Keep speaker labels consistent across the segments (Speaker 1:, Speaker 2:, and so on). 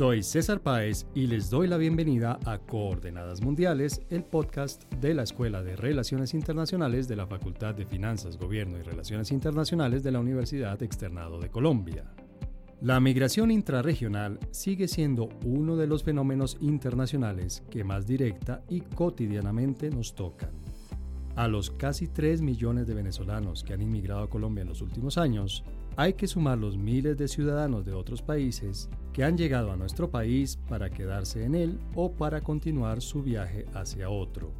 Speaker 1: Soy César Páez y les doy la bienvenida a Coordenadas Mundiales, el podcast de la Escuela de Relaciones Internacionales de la Facultad de Finanzas, Gobierno y Relaciones Internacionales de la Universidad Externado de Colombia. La migración intrarregional sigue siendo uno de los fenómenos internacionales que más directa y cotidianamente nos tocan. A los casi 3 millones de venezolanos que han inmigrado a Colombia en los últimos años, hay que sumar los miles de ciudadanos de otros países que han llegado a nuestro país para quedarse en él o para continuar su viaje hacia otro.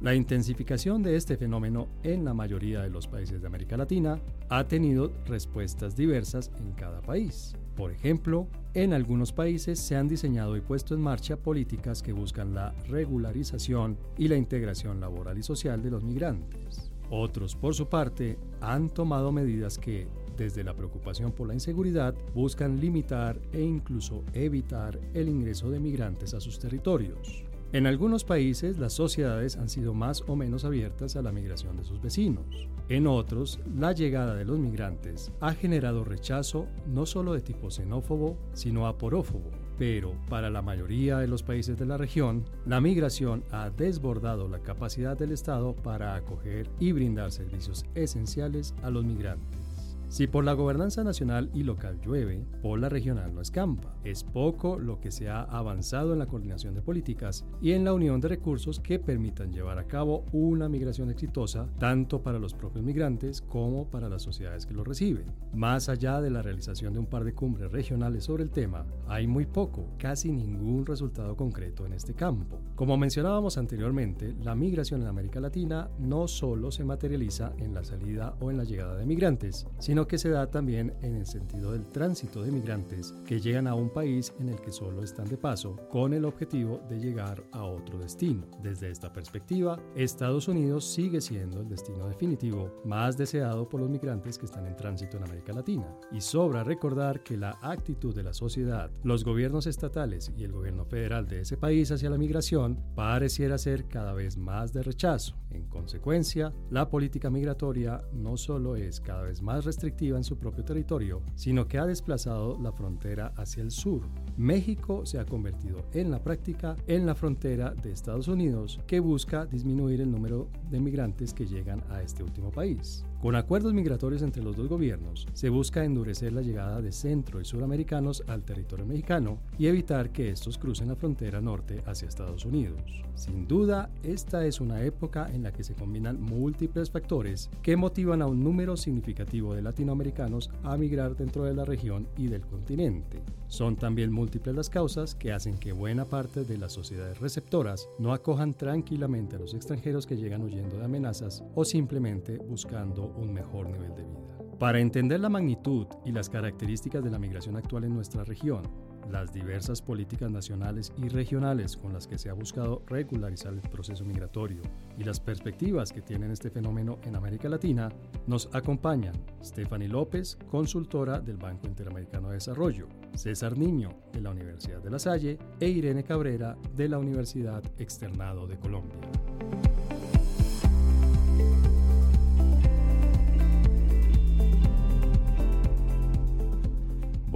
Speaker 1: La intensificación de este fenómeno en la mayoría de los países de América Latina ha tenido respuestas diversas en cada país. Por ejemplo, en algunos países se han diseñado y puesto en marcha políticas que buscan la regularización y la integración laboral y social de los migrantes. Otros, por su parte, han tomado medidas que, desde la preocupación por la inseguridad, buscan limitar e incluso evitar el ingreso de migrantes a sus territorios. En algunos países las sociedades han sido más o menos abiertas a la migración de sus vecinos. En otros, la llegada de los migrantes ha generado rechazo no solo de tipo xenófobo, sino aporófobo. Pero para la mayoría de los países de la región, la migración ha desbordado la capacidad del Estado para acoger y brindar servicios esenciales a los migrantes. Si por la gobernanza nacional y local llueve, por la regional no escampa. Es poco lo que se ha avanzado en la coordinación de políticas y en la unión de recursos que permitan llevar a cabo una migración exitosa tanto para los propios migrantes como para las sociedades que los reciben. Más allá de la realización de un par de cumbres regionales sobre el tema, hay muy poco, casi ningún resultado concreto en este campo. Como mencionábamos anteriormente, la migración en América Latina no solo se materializa en la salida o en la llegada de migrantes, sino sino que se da también en el sentido del tránsito de migrantes que llegan a un país en el que solo están de paso con el objetivo de llegar a otro destino. Desde esta perspectiva, Estados Unidos sigue siendo el destino definitivo más deseado por los migrantes que están en tránsito en América Latina. Y sobra recordar que la actitud de la sociedad, los gobiernos estatales y el gobierno federal de ese país hacia la migración pareciera ser cada vez más de rechazo. En consecuencia, la política migratoria no solo es cada vez más restrictiva, en su propio territorio, sino que ha desplazado la frontera hacia el sur. México se ha convertido en la práctica en la frontera de Estados Unidos que busca disminuir el número de migrantes que llegan a este último país. Con acuerdos migratorios entre los dos gobiernos, se busca endurecer la llegada de centro y suramericanos al territorio mexicano y evitar que estos crucen la frontera norte hacia Estados Unidos. Sin duda, esta es una época en la que se combinan múltiples factores que motivan a un número significativo de latinoamericanos a migrar dentro de la región y del continente. Son también múltiples las causas que hacen que buena parte de las sociedades receptoras no acojan tranquilamente a los extranjeros que llegan huyendo de amenazas o simplemente buscando un mejor nivel de vida. Para entender la magnitud y las características de la migración actual en nuestra región, las diversas políticas nacionales y regionales con las que se ha buscado regularizar el proceso migratorio y las perspectivas que tienen este fenómeno en América Latina, nos acompañan Stephanie López, consultora del Banco Interamericano de Desarrollo, César Niño, de la Universidad de La Salle, e Irene Cabrera, de la Universidad Externado de Colombia.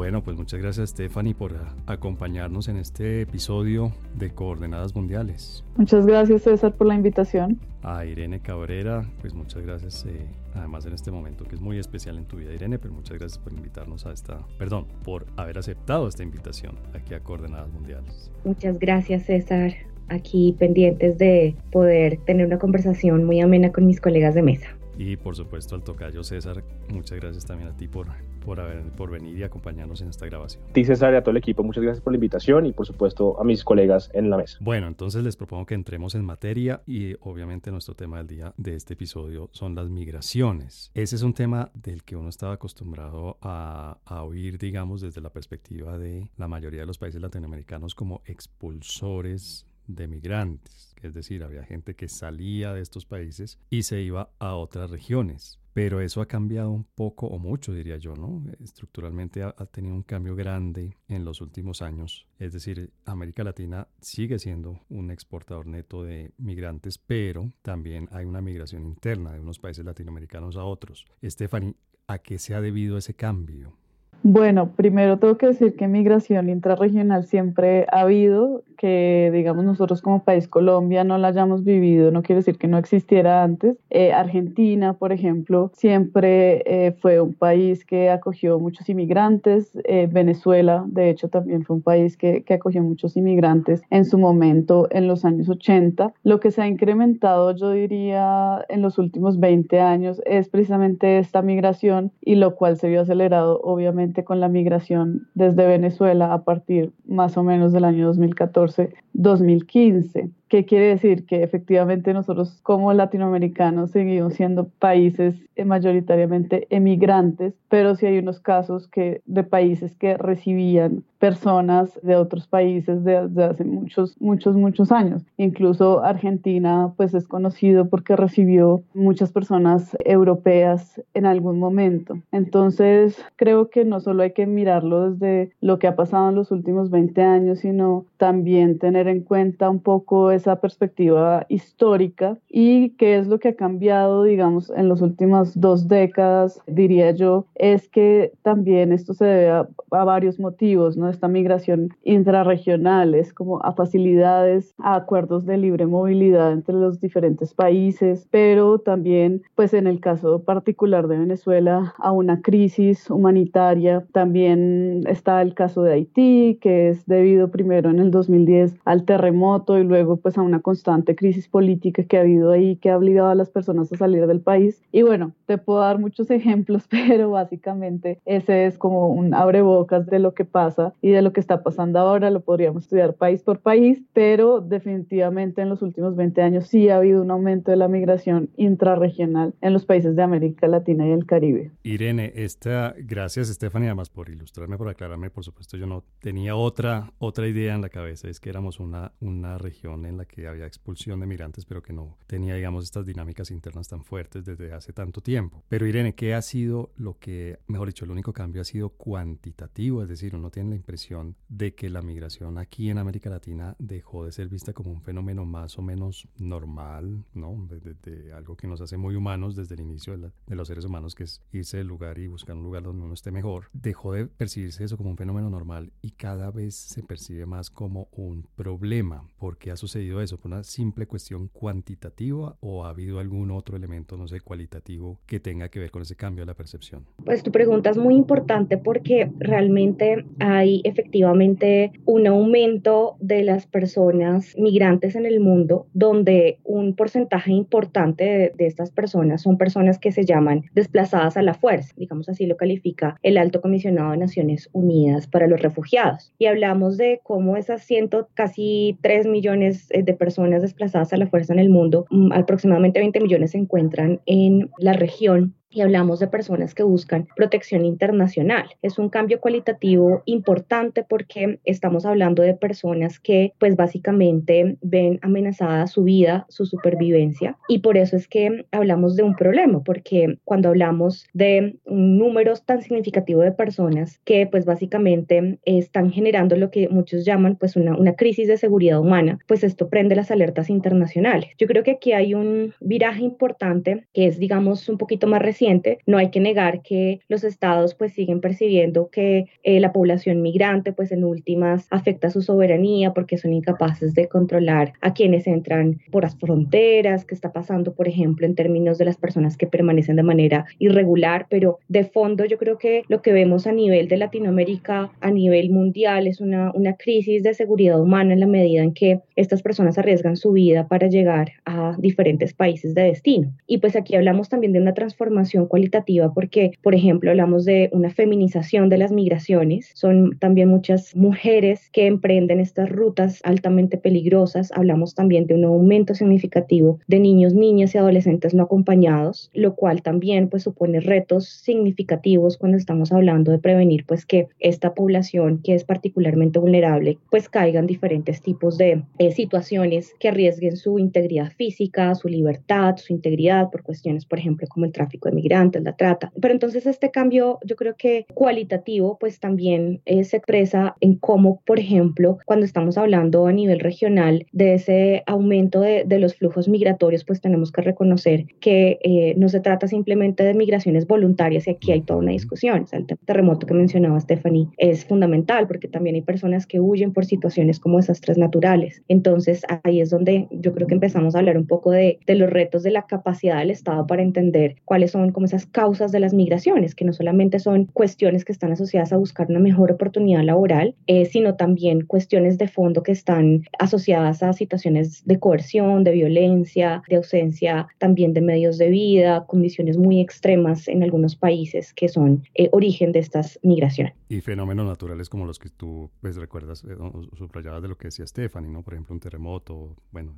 Speaker 1: Bueno, pues muchas gracias Stephanie por acompañarnos en este episodio de Coordenadas Mundiales.
Speaker 2: Muchas gracias César por la invitación.
Speaker 1: A Irene Cabrera, pues muchas gracias, eh, además en este momento que es muy especial en tu vida Irene, pero muchas gracias por invitarnos a esta, perdón, por haber aceptado esta invitación aquí a Coordenadas Mundiales.
Speaker 3: Muchas gracias César, aquí pendientes de poder tener una conversación muy amena con mis colegas de mesa.
Speaker 1: Y por supuesto al tocayo César, muchas gracias también a ti por, por, haber, por venir y acompañarnos en esta grabación.
Speaker 4: A ti César y a todo el equipo, muchas gracias por la invitación y por supuesto a mis colegas en la mesa.
Speaker 1: Bueno, entonces les propongo que entremos en materia y obviamente nuestro tema del día de este episodio son las migraciones. Ese es un tema del que uno estaba acostumbrado a, a oír, digamos, desde la perspectiva de la mayoría de los países latinoamericanos como expulsores de migrantes, es decir, había gente que salía de estos países y se iba a otras regiones. Pero eso ha cambiado un poco o mucho, diría yo, ¿no? Estructuralmente ha, tenido un cambio grande en los últimos años. Es decir, América Latina sigue siendo un exportador neto de migrantes, pero también hay una migración interna de unos países latinoamericanos a otros. Stephanie, ¿a qué se ha debido ese cambio?
Speaker 2: Bueno, primero tengo que decir que migración intrarregional siempre ha habido, que digamos nosotros como país Colombia no la hayamos vivido, no quiere decir que no existiera antes. Eh, Argentina, por ejemplo, siempre eh, fue un país que acogió muchos inmigrantes. Eh, Venezuela, de hecho, también fue un país que, que acogió muchos inmigrantes en su momento en los años 80. Lo que se ha incrementado, yo diría, en los últimos 20 años es precisamente esta migración y lo cual se vio acelerado, obviamente con la migración desde Venezuela a partir más o menos del año 2014-2015. ¿Qué quiere decir? Que efectivamente nosotros como latinoamericanos seguimos siendo países mayoritariamente emigrantes, pero sí hay unos casos que, de países que recibían personas de otros países desde hace muchos, muchos, muchos años. Incluso Argentina pues es conocido porque recibió muchas personas europeas en algún momento. Entonces creo que no solo hay que mirarlo desde lo que ha pasado en los últimos 20 años, sino también tener en cuenta un poco esa perspectiva histórica y qué es lo que ha cambiado, digamos, en las últimas dos décadas, diría yo, es que también esto se debe a, a varios motivos, ¿no? Esta migración intrarregional es como a facilidades, a acuerdos de libre movilidad entre los diferentes países, pero también, pues en el caso particular de Venezuela, a una crisis humanitaria. También está el caso de Haití, que es debido primero en el 2010 al terremoto y luego pues a una constante crisis política que ha habido ahí que ha obligado a las personas a salir del país. Y bueno, te puedo dar muchos ejemplos, pero básicamente ese es como un abrebocas de lo que pasa y de lo que está pasando ahora. Lo podríamos estudiar país por país, pero definitivamente en los últimos 20 años sí ha habido un aumento de la migración intrarregional en los países de América Latina y el Caribe.
Speaker 1: Irene, esta, gracias Stephanie además por ilustrarme, por aclararme. Por supuesto, yo no tenía otra, otra idea en la cabeza, es que éramos una, una región en la que había expulsión de migrantes, pero que no tenía, digamos, estas dinámicas internas tan fuertes desde hace tanto tiempo. Pero Irene, ¿qué ha sido lo que, mejor dicho, el único cambio ha sido cuantitativo? Es decir, uno tiene la impresión de que la migración aquí en América Latina dejó de ser vista como un fenómeno más o menos normal, ¿no? De, algo que nos hace muy humanos desde el inicio de, de los seres humanos, que es irse del lugar y buscar un lugar donde uno esté mejor. Dejó de percibirse eso como un fenómeno normal y cada vez se percibe más como un problema. ¿Por qué ha sucedido eso? ¿Por una simple cuestión cuantitativa o ha habido algún otro elemento, no sé, cualitativo que tenga que ver con ese cambio de la percepción?
Speaker 3: Pues tu pregunta es muy importante porque realmente hay efectivamente un aumento de las personas migrantes en el mundo, donde un porcentaje importante de, de estas personas son personas que se llaman desplazadas a la fuerza, digamos así lo califica el Alto Comisionado de Naciones Unidas para los Refugiados. Y hablamos de cómo esas ciento, casi 3 millones de personas desplazadas a la fuerza en el mundo, mm, aproximadamente 20 millones se encuentran en la región y hablamos de personas que buscan protección internacional. Es un cambio cualitativo importante porque estamos hablando de personas que pues básicamente ven amenazada su vida, su supervivencia y por eso es que hablamos de un problema porque cuando hablamos de números tan significativos de personas que pues básicamente están generando lo que muchos llaman pues una, una crisis de seguridad humana, pues esto prende las alertas internacionales. Yo creo que aquí hay un viraje importante que es digamos un poquito más reciente no hay que negar que los estados pues siguen percibiendo que eh, la población migrante pues en últimas afecta su soberanía porque son incapaces de controlar a quienes entran por las fronteras, que está pasando por ejemplo en términos de las personas que permanecen de manera irregular, pero de fondo yo creo que lo que vemos a nivel de Latinoamérica, a nivel mundial, es una, una crisis de seguridad humana en la medida en que estas personas arriesgan su vida para llegar a diferentes países de destino. Y pues aquí hablamos también de una transformación cualitativa porque, por ejemplo, hablamos de una feminización de las migraciones. Son también muchas mujeres que emprenden estas rutas altamente peligrosas. Hablamos también de un aumento significativo de niños, niñas y adolescentes no acompañados, lo cual también pues supone retos significativos cuando estamos hablando de prevenir pues que esta población que es particularmente vulnerable pues caigan diferentes tipos de eh, situaciones que arriesguen su integridad física, su libertad, su integridad por cuestiones, por ejemplo, como el tráfico de migrantes, la trata. Pero entonces este cambio, yo creo que cualitativo, pues también eh, se expresa en cómo, por ejemplo, cuando estamos hablando a nivel regional de ese aumento de, de los flujos migratorios, pues tenemos que reconocer que eh, no se trata simplemente de migraciones voluntarias y aquí hay toda una discusión. O sea, el terremoto que mencionaba Stephanie es fundamental porque también hay personas que huyen por situaciones como desastres naturales. Entonces ahí es donde yo creo que empezamos a hablar un poco de, de los retos de la capacidad del Estado para entender cuáles son como esas causas de las migraciones, que no solamente son cuestiones que están asociadas a buscar una mejor oportunidad laboral, eh, sino también cuestiones de fondo que están asociadas a situaciones de coerción, de violencia, de ausencia también de medios de vida, condiciones muy extremas en algunos países que son eh, origen de estas migraciones.
Speaker 1: Y fenómenos naturales como los que tú pues, recuerdas, eh, subrayabas de lo que decía Stephanie, ¿no? Por ejemplo, un terremoto. Bueno,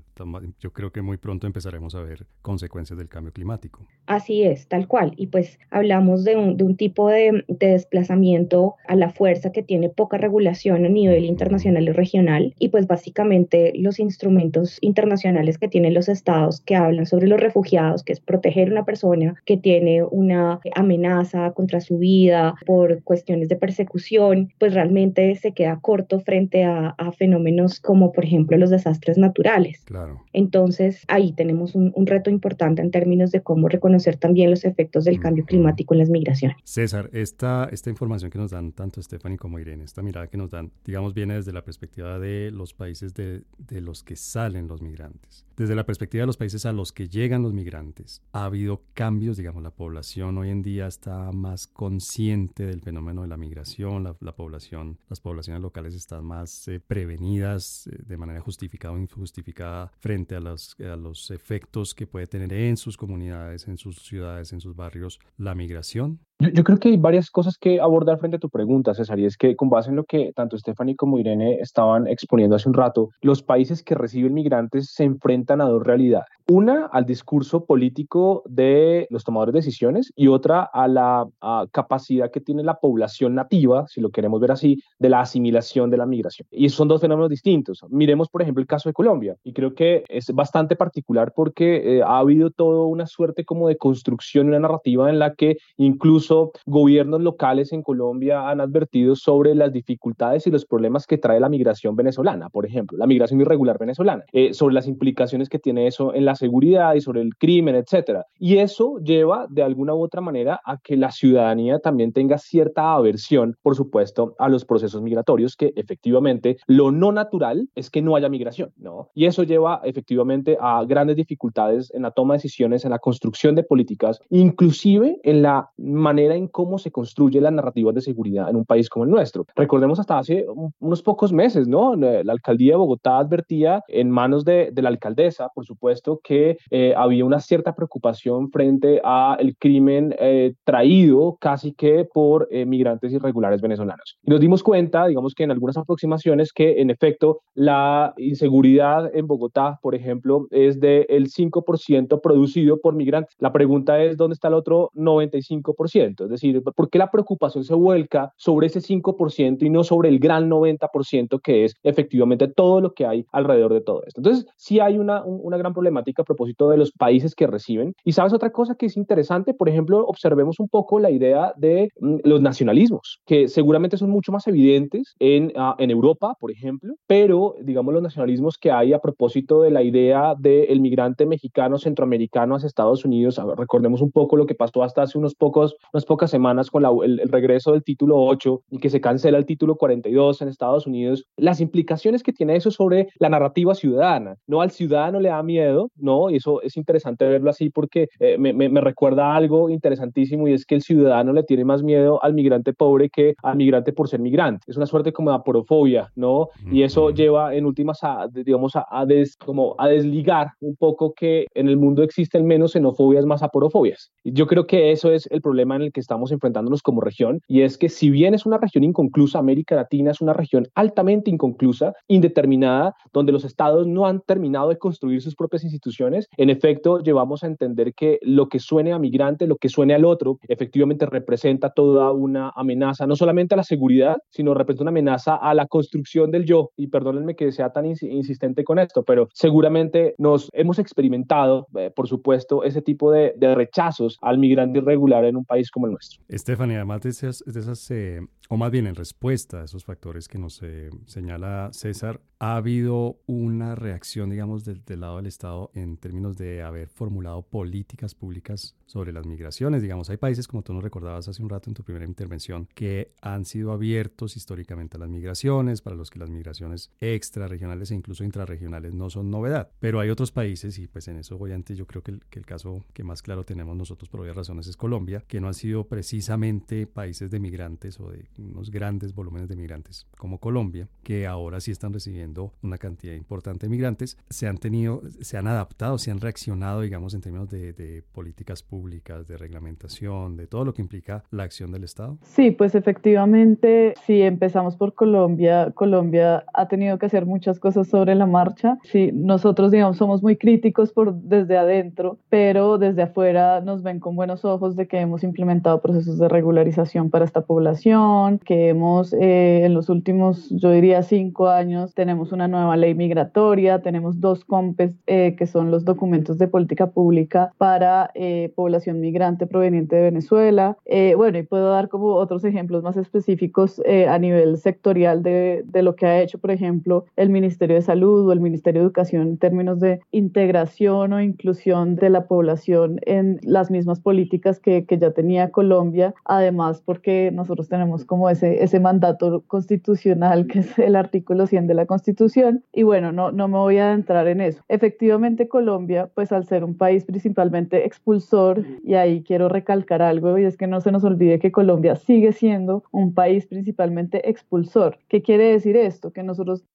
Speaker 1: yo creo que muy pronto empezaremos a ver consecuencias del cambio climático.
Speaker 3: Así es, tal cual. Y pues hablamos de un, de un tipo de, de, desplazamiento a la fuerza que tiene poca regulación a nivel internacional y regional. Y pues básicamente los instrumentos internacionales que tienen los estados que hablan sobre los refugiados, que es proteger a una persona que tiene una amenaza contra su vida por cuestiones de persecución, pues realmente se queda corto frente a, a fenómenos como por ejemplo los desastres naturales.
Speaker 1: Claro.
Speaker 3: Entonces ahí tenemos un, un reto importante en términos de cómo reconocer también los efectos del cambio climático en las migraciones.
Speaker 1: César, esta, esta información que nos dan tanto Stephanie como Irene, esta mirada que nos dan, digamos, viene desde la perspectiva de los países de, de los que salen los migrantes. Desde la perspectiva de los países a los que llegan los migrantes, ha habido cambios, digamos, la población hoy en día está más consciente del fenómeno de la migración, la, la población, las poblaciones locales están más eh, prevenidas eh, de manera justificada o injustificada frente a a los efectos que puede tener en sus comunidades, en sus ciudades, en sus barrios, la migración.
Speaker 4: Yo, creo que hay varias cosas que abordar frente a tu pregunta, César, y es que con base en lo que tanto Stephanie como Irene estaban exponiendo hace un rato, los países que reciben migrantes se enfrentan a dos realidades. Una, al discurso político de los tomadores de decisiones y otra a la a capacidad que tiene la población nativa, si lo queremos ver así, de la asimilación de la migración. Y son dos fenómenos distintos. Miremos, por ejemplo, el caso de Colombia, y creo que es bastante particular porque eh, ha habido toda una suerte como de construcción, una narrativa en la que incluso gobiernos locales en Colombia han advertido sobre las dificultades y los problemas que trae la migración venezolana, por ejemplo, la migración irregular venezolana, eh, sobre las implicaciones que tiene eso en la seguridad y sobre el crimen, etcétera. Y eso lleva de alguna u otra manera a que la ciudadanía también tenga cierta aversión, por supuesto, a los procesos migratorios, que efectivamente lo no natural es que no haya migración, ¿no? Y eso lleva efectivamente a grandes dificultades en la toma de decisiones, en la construcción de políticas, inclusive en la manera en cómo se construye las narrativas de seguridad en un país como el nuestro. Recordemos hasta hace unos pocos meses, ¿no? La alcaldía de Bogotá advertía en manos de, de la alcaldesa, por supuesto, que eh, había una cierta preocupación frente a el crimen eh, traído casi que por eh, migrantes irregulares venezolanos. Y nos dimos cuenta, digamos que en algunas aproximaciones, que en efecto la inseguridad en Bogotá, por ejemplo, es del 5% producido por migrantes. La pregunta es, ¿dónde está el otro 95%? Es decir, ¿por qué la preocupación se vuelca sobre ese 5% y no sobre el gran 90% que es efectivamente todo lo que hay alrededor de todo esto? Entonces, sí hay una, una gran problemática a propósito de los países que reciben. Y sabes otra cosa que es interesante, por ejemplo, observemos un poco la idea de mm, los nacionalismos, que seguramente son mucho más evidentes en, uh, en Europa, por ejemplo, pero digamos los nacionalismos que hay a propósito de la idea del migrante mexicano centroamericano hacia Estados Unidos. Recordemos un poco lo que pasó hasta hace unos pocos, unas pocas semanas con la, el, el, regreso del título 8 y que se cancela el título 42 en Estados Unidos, las implicaciones que tiene eso sobre la narrativa ciudadana. No al ciudadano le da miedo, no, y eso es interesante verlo así porque eh, me, me, me, recuerda algo interesantísimo y es que el ciudadano le tiene más miedo al migrante pobre que al migrante por ser migrante. Es una suerte como de aporofobia, ¿no? Y eso lleva en últimas a, digamos, a, a, des, como a desligar un poco que en el mundo existen menos xenofobias, más aporofobias. Yo creo que eso es el problema en el que estamos enfrentándonos como región, y es que si bien es una región inconclusa, América Latina es una región altamente inconclusa, indeterminada, donde los estados no han terminado de construir sus propias instituciones en efecto llevamos a entender que lo que suene a migrante, lo que suene al otro, efectivamente representa toda una amenaza, no solamente a la seguridad, sino representa una amenaza a la construcción del yo. Y perdónenme que sea tan insistente con esto, pero seguramente nos hemos experimentado, eh, por supuesto, ese tipo de, rechazos al migrante irregular en un país como el nuestro.
Speaker 1: Estefania, además de esas, de esas eh, o más bien en respuesta a esos factores que nos eh, señala César, ha habido una reacción, digamos, del, lado del Estado en términos de haber formulado políticas públicas sobre las migraciones. Digamos, hay países, como tú nos recordabas hace un rato en tu primera intervención, que han sido abiertos históricamente a las migraciones, para los que las migraciones extrarregionales e incluso intrarregionales no son novedad. Pero hay otros países, y pues en eso, obviamente, yo creo que el, caso que más claro tenemos nosotros por varias razones es Colombia, que no han sido precisamente países de migrantes o de unos grandes volúmenes de migrantes como Colombia, que ahora sí están recibiendo una cantidad importante de migrantes, se han tenido, se han adaptado, se han reaccionado, digamos, en términos de, de políticas públicas, de reglamentación, de todo lo que implica la acción del Estado?
Speaker 2: Sí, pues efectivamente, si empezamos por Colombia, Colombia ha tenido que hacer muchas cosas sobre la marcha. Sí, nosotros, digamos, somos muy críticos por desde adentro, pero desde afuera nos ven con buenos ojos de que hemos implementado procesos de regularización para esta población, que hemos eh, en los últimos, yo diría, cinco años, tenemos una nueva ley migratoria, tenemos dos COMPES, eh, que son los documentos de política pública para eh, población migrante proveniente de Venezuela. Eh, bueno, y puedo dar como otros ejemplos más específicos a nivel sectorial de, de, lo que ha hecho, por ejemplo, el Ministerio de Salud o el Ministerio de Educación en términos de integración o inclusión de la población en las mismas políticas que, que ya tenía Colombia, además porque nosotros tenemos como ese, ese mandato constitucional que es el artículo 100 de la Constitución y bueno, no, no me voy a adentrar en eso. Efectivamente, Colombia, pues al ser un país principalmente expulsor, y ahí quiero recalcar algo, y es que no se nos olvide que Colombia sigue siendo un país principalmente expulsor. ¿Qué quiere decir esto? Que nosotros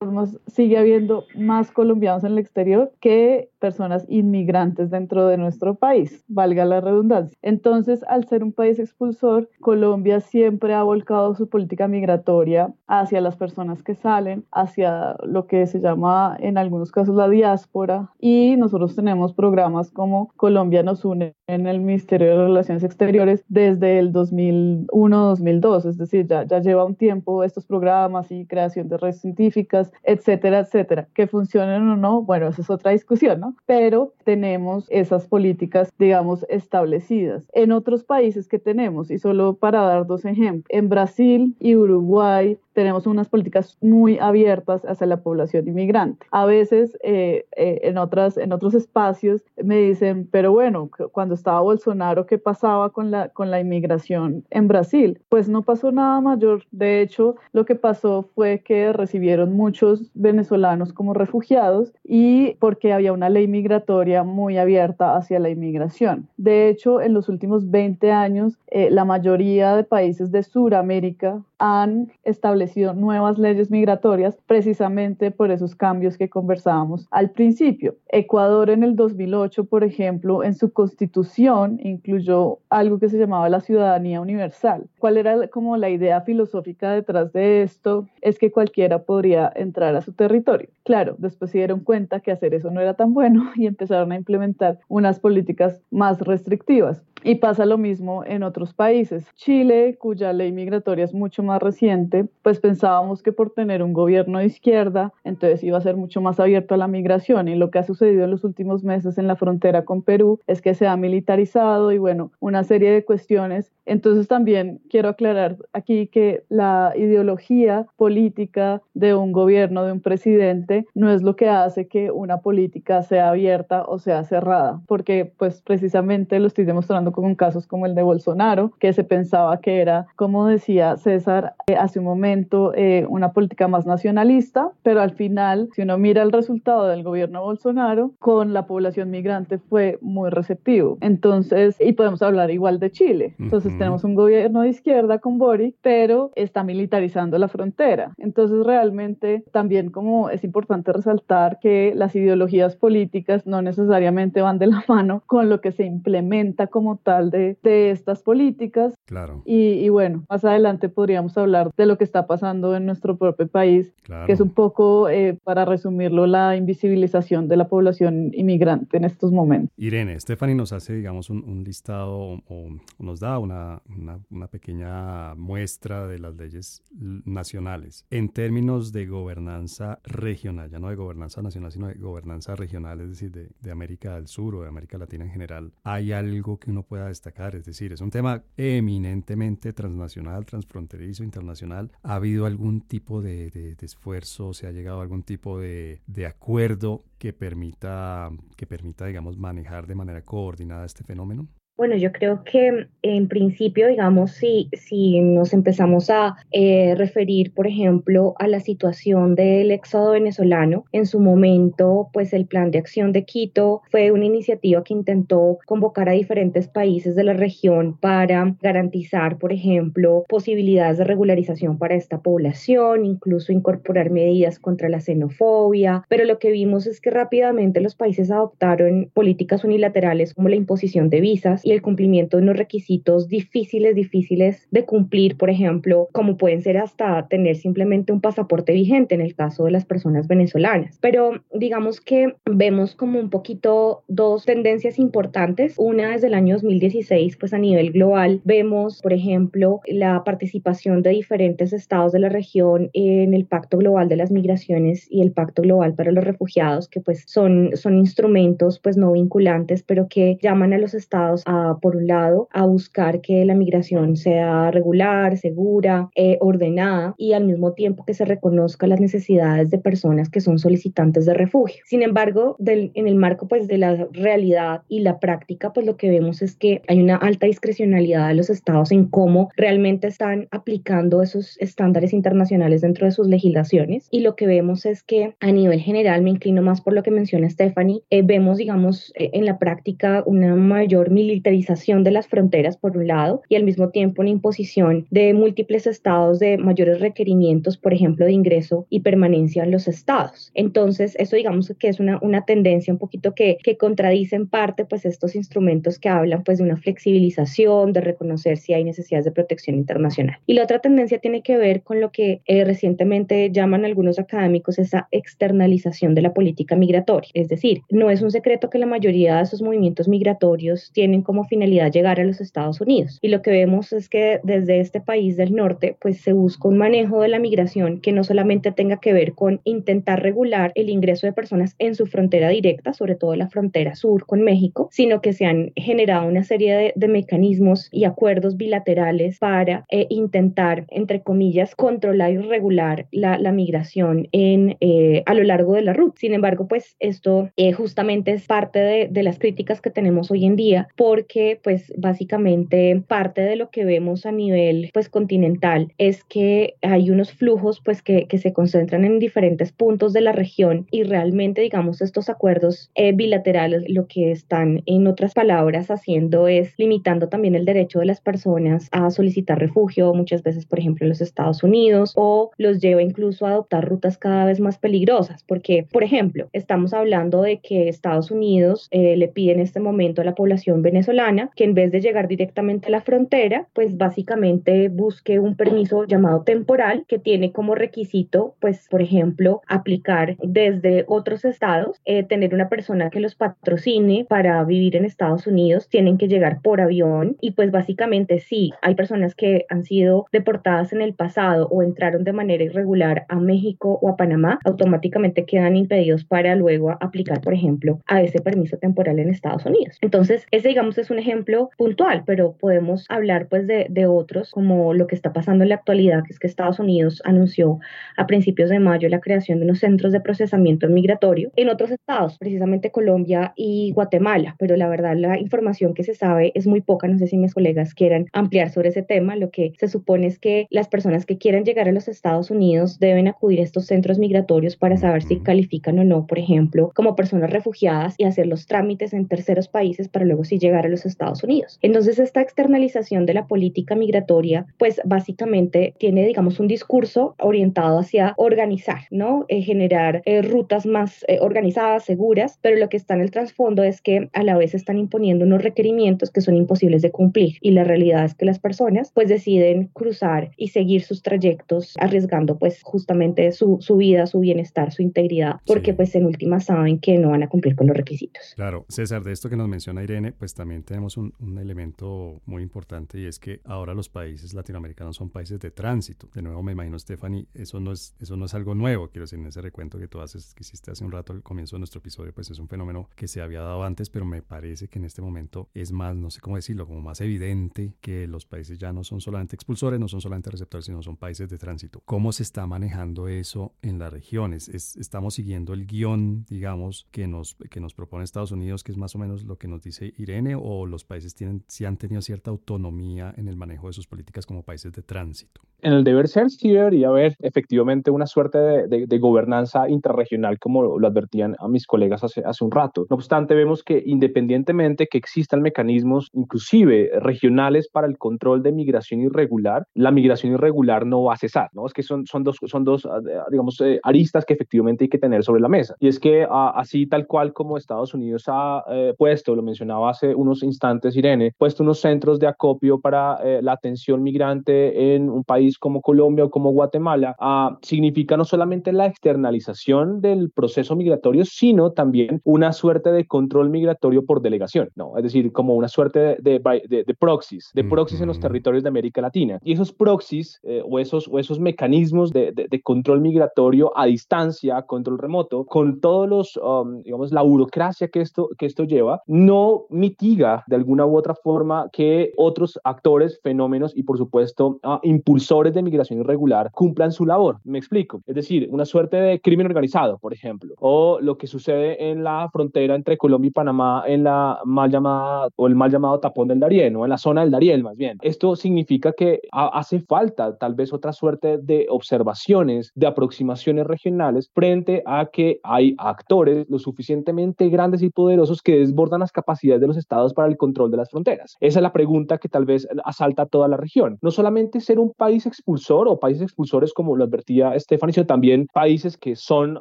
Speaker 2: sigue habiendo más colombianos en el exterior que personas inmigrantes dentro de nuestro país, valga la redundancia. Entonces, al ser un país expulsor, Colombia siempre ha volcado su política migratoria hacia las personas que salen, hacia lo que se llama en algunos casos la diáspora y nosotros tenemos programas como Colombia nos une en el Ministerio de Relaciones Exteriores desde el 2001-2002, es decir, ya, ya lleva un tiempo estos programas y creación de redes científicas, etcétera, etcétera. Que funcionen o no, bueno, esa es otra discusión, ¿no? Pero tenemos esas políticas, digamos, establecidas. En otros países que tenemos, y solo para dar dos ejemplos, en Brasil y Uruguay tenemos unas políticas muy abiertas hacia la población inmigrante. A veces eh, eh, en, otras, en otros espacios me dicen, pero bueno, cuando estaba Bolsonaro, ¿qué pasaba con la, con la inmigración en Brasil? Pues no pasó nada mayor. De hecho, lo que pasó fue que recibieron muchos venezolanos como refugiados y porque había una ley migratoria muy abierta hacia la inmigración. De hecho, en los últimos 20 años, eh, la mayoría de países de Sudamérica han establecido nuevas leyes migratorias precisamente por esos cambios que conversábamos al principio. Ecuador en el 2008, por ejemplo, en su constitución incluyó algo que se llamaba la ciudadanía universal. ¿Cuál era como la idea filosófica detrás de esto? Es que cualquiera podría entrar a su territorio. Claro, después se dieron cuenta que hacer eso no era tan bueno y empezaron a implementar unas políticas más restrictivas. Y pasa lo mismo en otros países. Chile, cuya ley migratoria es mucho más reciente, pues pensábamos que por tener un gobierno de izquierda, entonces iba a ser mucho más abierto a la migración. Y lo que ha sucedido en los últimos meses en la frontera con Perú es que se ha militarizado y bueno, una serie de cuestiones. Entonces también quiero aclarar aquí que la ideología política de un gobierno, de un presidente, no es lo que hace que una política sea abierta o sea cerrada, porque pues precisamente lo estoy demostrando con casos como el de Bolsonaro, que se pensaba que era, como decía César eh, hace un momento, eh, una política más nacionalista, pero al final, si uno mira el resultado del gobierno Bolsonaro, con la población migrante fue muy receptivo. Entonces, y podemos hablar igual de Chile. Entonces, tenemos un gobierno de izquierda con Boric, pero está militarizando la frontera. Entonces, realmente, también como es importante importante resaltar que las ideologías políticas no necesariamente van de la mano con lo que se implementa como tal de, de estas políticas.
Speaker 1: Claro.
Speaker 2: Y, bueno, más adelante podríamos hablar de lo que está pasando en nuestro propio país, que es un poco, eh, para resumirlo, la invisibilización de la población inmigrante en estos momentos.
Speaker 1: Irene, Stephanie nos hace, digamos, un, listado o, nos da una, una pequeña muestra de las leyes nacionales en términos de gobernanza regional, ya no de gobernanza nacional, sino de gobernanza regional, es decir, de, de, América del Sur o de América Latina en general, hay algo que uno pueda destacar, es decir, es un tema eminentemente transnacional, transfronterizo, internacional. ¿Ha habido algún tipo de, de, de esfuerzo, se ha llegado a algún tipo de, de acuerdo que permita, que permita, digamos, manejar de manera coordinada este fenómeno?
Speaker 3: Bueno, yo creo que en principio, digamos, si, si nos empezamos a eh, referir, por ejemplo, a la situación del éxodo venezolano, en su momento, pues el plan de acción de Quito fue una iniciativa que intentó convocar a diferentes países de la región para garantizar, por ejemplo, posibilidades de regularización para esta población, incluso incorporar medidas contra la xenofobia, pero lo que vimos es que rápidamente los países adoptaron políticas unilaterales como la imposición de visas y el cumplimiento de unos requisitos difíciles, difíciles de cumplir, por ejemplo, como pueden ser hasta tener simplemente un pasaporte vigente en el caso de las personas venezolanas. Pero digamos que vemos como un poquito dos tendencias importantes. Una desde el año 2016, pues a nivel global, vemos, por ejemplo, la participación de diferentes estados de la región en el Pacto Global de las Migraciones y el Pacto Global para los Refugiados, que pues son, son instrumentos pues no vinculantes, pero que llaman a los estados a por un lado, a buscar que la migración sea regular, segura, eh, ordenada y al mismo tiempo que se reconozca las necesidades de personas que son solicitantes de refugio. Sin embargo, en el marco pues de la realidad y la práctica, pues lo que vemos es que hay una alta discrecionalidad de los estados en cómo realmente están aplicando esos estándares internacionales dentro de sus legislaciones y lo que vemos es que a nivel general, me inclino más por lo que menciona Stephanie, eh, vemos digamos eh, en la práctica una mayor militarización de las fronteras por un lado y al mismo tiempo una imposición de múltiples estados de mayores requerimientos, por ejemplo, de ingreso y permanencia en los estados. Entonces, eso digamos que es una, una tendencia un poquito que, que contradice en parte pues estos instrumentos que hablan pues de una flexibilización, de reconocer si hay necesidades de protección internacional. Y la otra tendencia tiene que ver con lo que eh, recientemente llaman algunos académicos esa externalización de la política migratoria. Es decir, no es un secreto que la mayoría de esos movimientos migratorios tienen como finalidad llegar a los Estados Unidos. Y lo que vemos es que desde este país del norte, pues se busca un manejo de la migración que no solamente tenga que ver con intentar regular el ingreso de personas en su frontera directa, sobre todo la frontera sur con México, sino que se han generado una serie de, mecanismos y acuerdos bilaterales para eh, intentar, entre comillas, controlar y regular la, migración en, eh, a lo largo de la ruta. Sin embargo, pues esto eh, justamente es parte de, de las críticas que tenemos hoy en día porque que pues básicamente parte de lo que vemos a nivel pues continental es que hay unos flujos pues que, que se concentran en diferentes puntos de la región y realmente digamos estos acuerdos eh, bilaterales lo que están en otras palabras haciendo es limitando también el derecho de las personas a solicitar refugio muchas veces por ejemplo en los Estados Unidos o los lleva incluso a adoptar rutas cada vez más peligrosas porque por ejemplo estamos hablando de que Estados Unidos eh, le pide en este momento a la población venezolana que en vez de llegar directamente a la frontera, pues básicamente busque un permiso llamado temporal que tiene como requisito, pues por ejemplo, aplicar desde otros estados, eh, tener una persona que los patrocine para vivir en Estados Unidos, tienen que llegar por avión y pues básicamente sí, hay personas que han sido deportadas en el pasado o entraron de manera irregular a México o a Panamá, automáticamente quedan impedidos para luego aplicar, por ejemplo, a ese permiso temporal en Estados Unidos. Entonces, ese digamos es un ejemplo puntual, pero podemos hablar pues de, de, otros, como lo que está pasando en la actualidad, que es que Estados Unidos anunció a principios de mayo la creación de unos centros de procesamiento migratorio en otros estados, precisamente Colombia y Guatemala, pero la verdad la información que se sabe es muy poca, no sé si mis colegas quieran ampliar sobre ese tema, lo que se supone es que las personas que quieran llegar a los Estados Unidos deben acudir a estos centros migratorios para saber si califican o no, por ejemplo, como personas refugiadas y hacer los trámites en terceros países para luego si llegar para los Estados Unidos. Entonces, esta externalización de la política migratoria, pues básicamente tiene, digamos, un discurso orientado hacia organizar, ¿no? Eh, generar eh, rutas más eh, organizadas, seguras, pero lo que está en el trasfondo es que a la vez están imponiendo unos requerimientos que son imposibles de cumplir y la realidad es que las personas pues deciden cruzar y seguir sus trayectos arriesgando pues justamente su, su vida, su bienestar, su integridad, porque pues en última saben que no van a cumplir con los requisitos.
Speaker 1: Claro, César, de esto que nos menciona Irene, pues también tenemos un, un elemento muy importante y es que ahora los países latinoamericanos son países de tránsito. De nuevo, me imagino, Stephanie, eso no es, eso no es algo nuevo, quiero decir, en ese recuento que tú haces, que hiciste hace un rato al comienzo de nuestro episodio, pues es un fenómeno que se había dado antes, pero me parece que en este momento es más, no sé cómo decirlo, como más evidente que los países ya no son solamente expulsores, no son solamente receptores, sino son países de tránsito. ¿Cómo se está manejando eso en las regiones? ¿Estamos siguiendo el guion, digamos, que nos, que nos propone Estados Unidos, que es más o menos lo que nos dice Irene, los países tienen, si han tenido cierta autonomía en el manejo de sus políticas como países de tránsito?
Speaker 4: En el deber ser sí debería haber efectivamente una suerte de, de, gobernanza intrarregional, como lo advertían a mis colegas hace, hace un rato. No obstante, vemos que independientemente que existan mecanismos inclusive regionales para el control de migración irregular, la migración irregular no va a cesar, ¿no? Es que son, son dos, son dos ah, digamos, eh, aristas que efectivamente hay que tener sobre la mesa. Y es que uh, así tal cual como Estados Unidos ha eh, puesto, lo mencionaba hace unos instantes Irene, puesto unos centros de acopio para eh, la atención migrante en un país como Colombia o como Guatemala, uh, significa no solamente la externalización del proceso migratorio, sino también una suerte de control migratorio por delegación, ¿no? Es decir, como una suerte de, de, de, de proxies, de proxies en los territorios de América Latina. Y esos proxies eh, o, esos, o esos mecanismos de, control migratorio a distancia, control remoto, con todos los, um, digamos, la burocracia que esto, que esto lleva, no mitiga de alguna u otra forma que otros actores, fenómenos y por supuesto uh, impulsores de migración irregular cumplan su labor. Me explico. Es decir, una suerte de crimen organizado, por ejemplo, o lo que sucede en la frontera entre Colombia y Panamá en la mal llamada o el mal llamado tapón del Darién, o en la zona del Darién más bien. Esto significa que hace falta tal vez otra suerte de observaciones, de aproximaciones regionales frente a que hay actores lo suficientemente grandes y poderosos que desbordan las capacidades de los estados para el control de las fronteras. Esa es la pregunta que tal vez asalta a toda la región. No solamente ser un país expulsor o países expulsores como lo advertía Stephanie, sino también países que son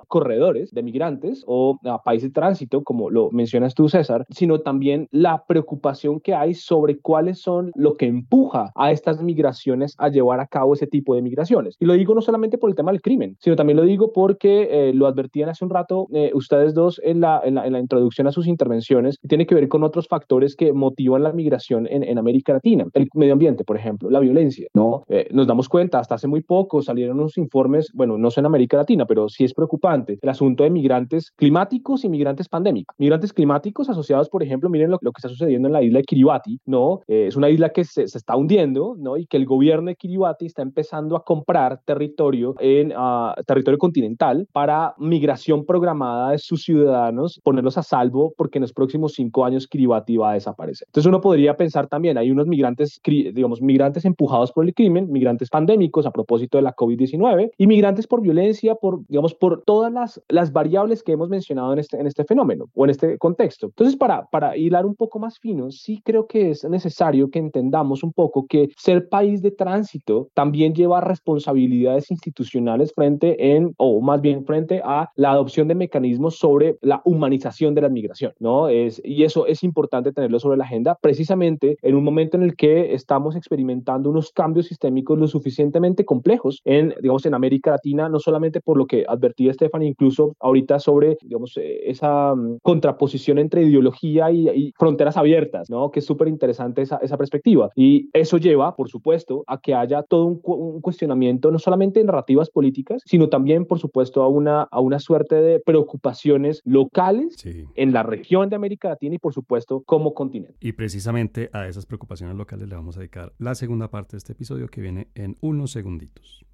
Speaker 4: corredores de migrantes o países de tránsito, como lo mencionas tú, César, sino también la preocupación que hay sobre cuáles son lo que empuja a estas migraciones a llevar a cabo ese tipo de migraciones. Y lo digo no solamente por el tema del crimen, sino también lo digo porque eh, lo advertían hace un rato eh, ustedes dos en la, en la, en, la, introducción a sus intervenciones, y tiene que ver con otros factores que motivan la migración en, en América Latina. El medio ambiente, por ejemplo, la violencia, ¿no? Eh, nos damos cuenta, hasta hace muy poco salieron unos informes, bueno, no sé en América Latina, pero sí es preocupante, el asunto de migrantes climáticos y migrantes pandémicos. Migrantes climáticos asociados, por ejemplo, miren lo, lo que está sucediendo en la isla de Kiribati, ¿no? es una isla que se, se, está hundiendo, ¿no? Y que el gobierno de Kiribati está empezando a comprar territorio en uh, territorio continental para migración programada de sus ciudadanos, ponerlos a salvo porque en los próximos cinco años Kiribati va a desaparecer. Entonces uno podría pensar también, hay unos migrantes, digamos, migrantes empujados por el crimen, migrantes pandémicos a propósito de la COVID-19 y migrantes por violencia, por, digamos, por todas las, las variables que hemos mencionado en este, en este fenómeno o en este contexto. Entonces, para, para hilar un poco más fino, sí creo que es necesario que entendamos un poco que ser país de tránsito también lleva responsabilidades institucionales frente en, o más bien frente a la adopción de mecanismos sobre la humanización de la migración, ¿no? Es, y eso es importante tenerlo sobre la agenda precisamente en un momento en el que estamos experimentando unos cambios sistémicos lo suficientemente complejos en, digamos, en América Latina, no solamente por lo que advertía Estefan, incluso ahorita sobre, digamos, eh, esa um, contraposición entre ideología y, y, fronteras abiertas, ¿no? Que es súper interesante esa, esa perspectiva. Y eso lleva, por supuesto, a que haya todo un, un, cuestionamiento, no solamente de narrativas políticas, sino también, por supuesto, a una, a una suerte de preocupaciones locales sí. en la región de América Latina y, por supuesto, continente.
Speaker 1: Y precisamente a esas preocupaciones locales le vamos a dedicar la segunda parte de este episodio que viene en unos segunditos.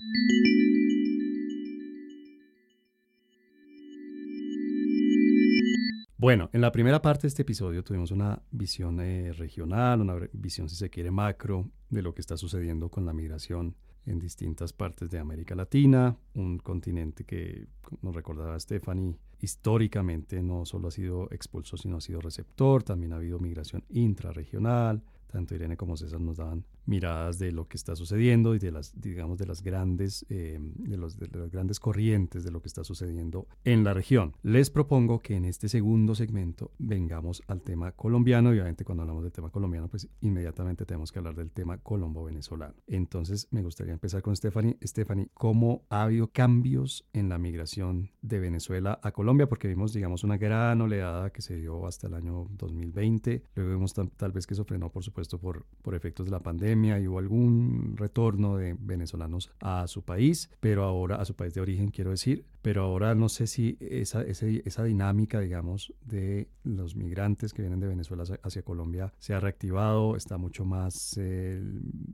Speaker 1: Bueno, en la primera parte de este episodio tuvimos una visión eh, regional, una visión, si se quiere, macro de lo que está sucediendo con la migración en distintas partes de América Latina, un continente que nos recordaba Stephanie históricamente no solo ha sido expulso, sino ha sido receptor, también ha habido migración intrarregional, tanto Irene como César nos daban miradas de lo que está sucediendo y de las, digamos, de las grandes, eh, de, los, de las grandes corrientes de lo que está sucediendo en la región. Les propongo que en este segundo segmento vengamos al tema colombiano obviamente cuando hablamos del tema colombiano, pues inmediatamente tenemos que hablar del tema colombo-venezolano. Entonces me gustaría empezar con Stephanie. Stephanie, ¿cómo ha habido cambios en la migración de Venezuela a Colombia? Porque vimos, digamos, una gran oleada que se dio hasta el año 2020. Luego vemos tal vez que eso frenó, por supuesto, por, por efectos de la pandemia y hubo algún retorno de venezolanos a su país, pero ahora a su país de origen, quiero decir, pero ahora no sé si esa, esa, dinámica, digamos, de los migrantes que vienen de Venezuela hacia Colombia se ha reactivado, está mucho más eh,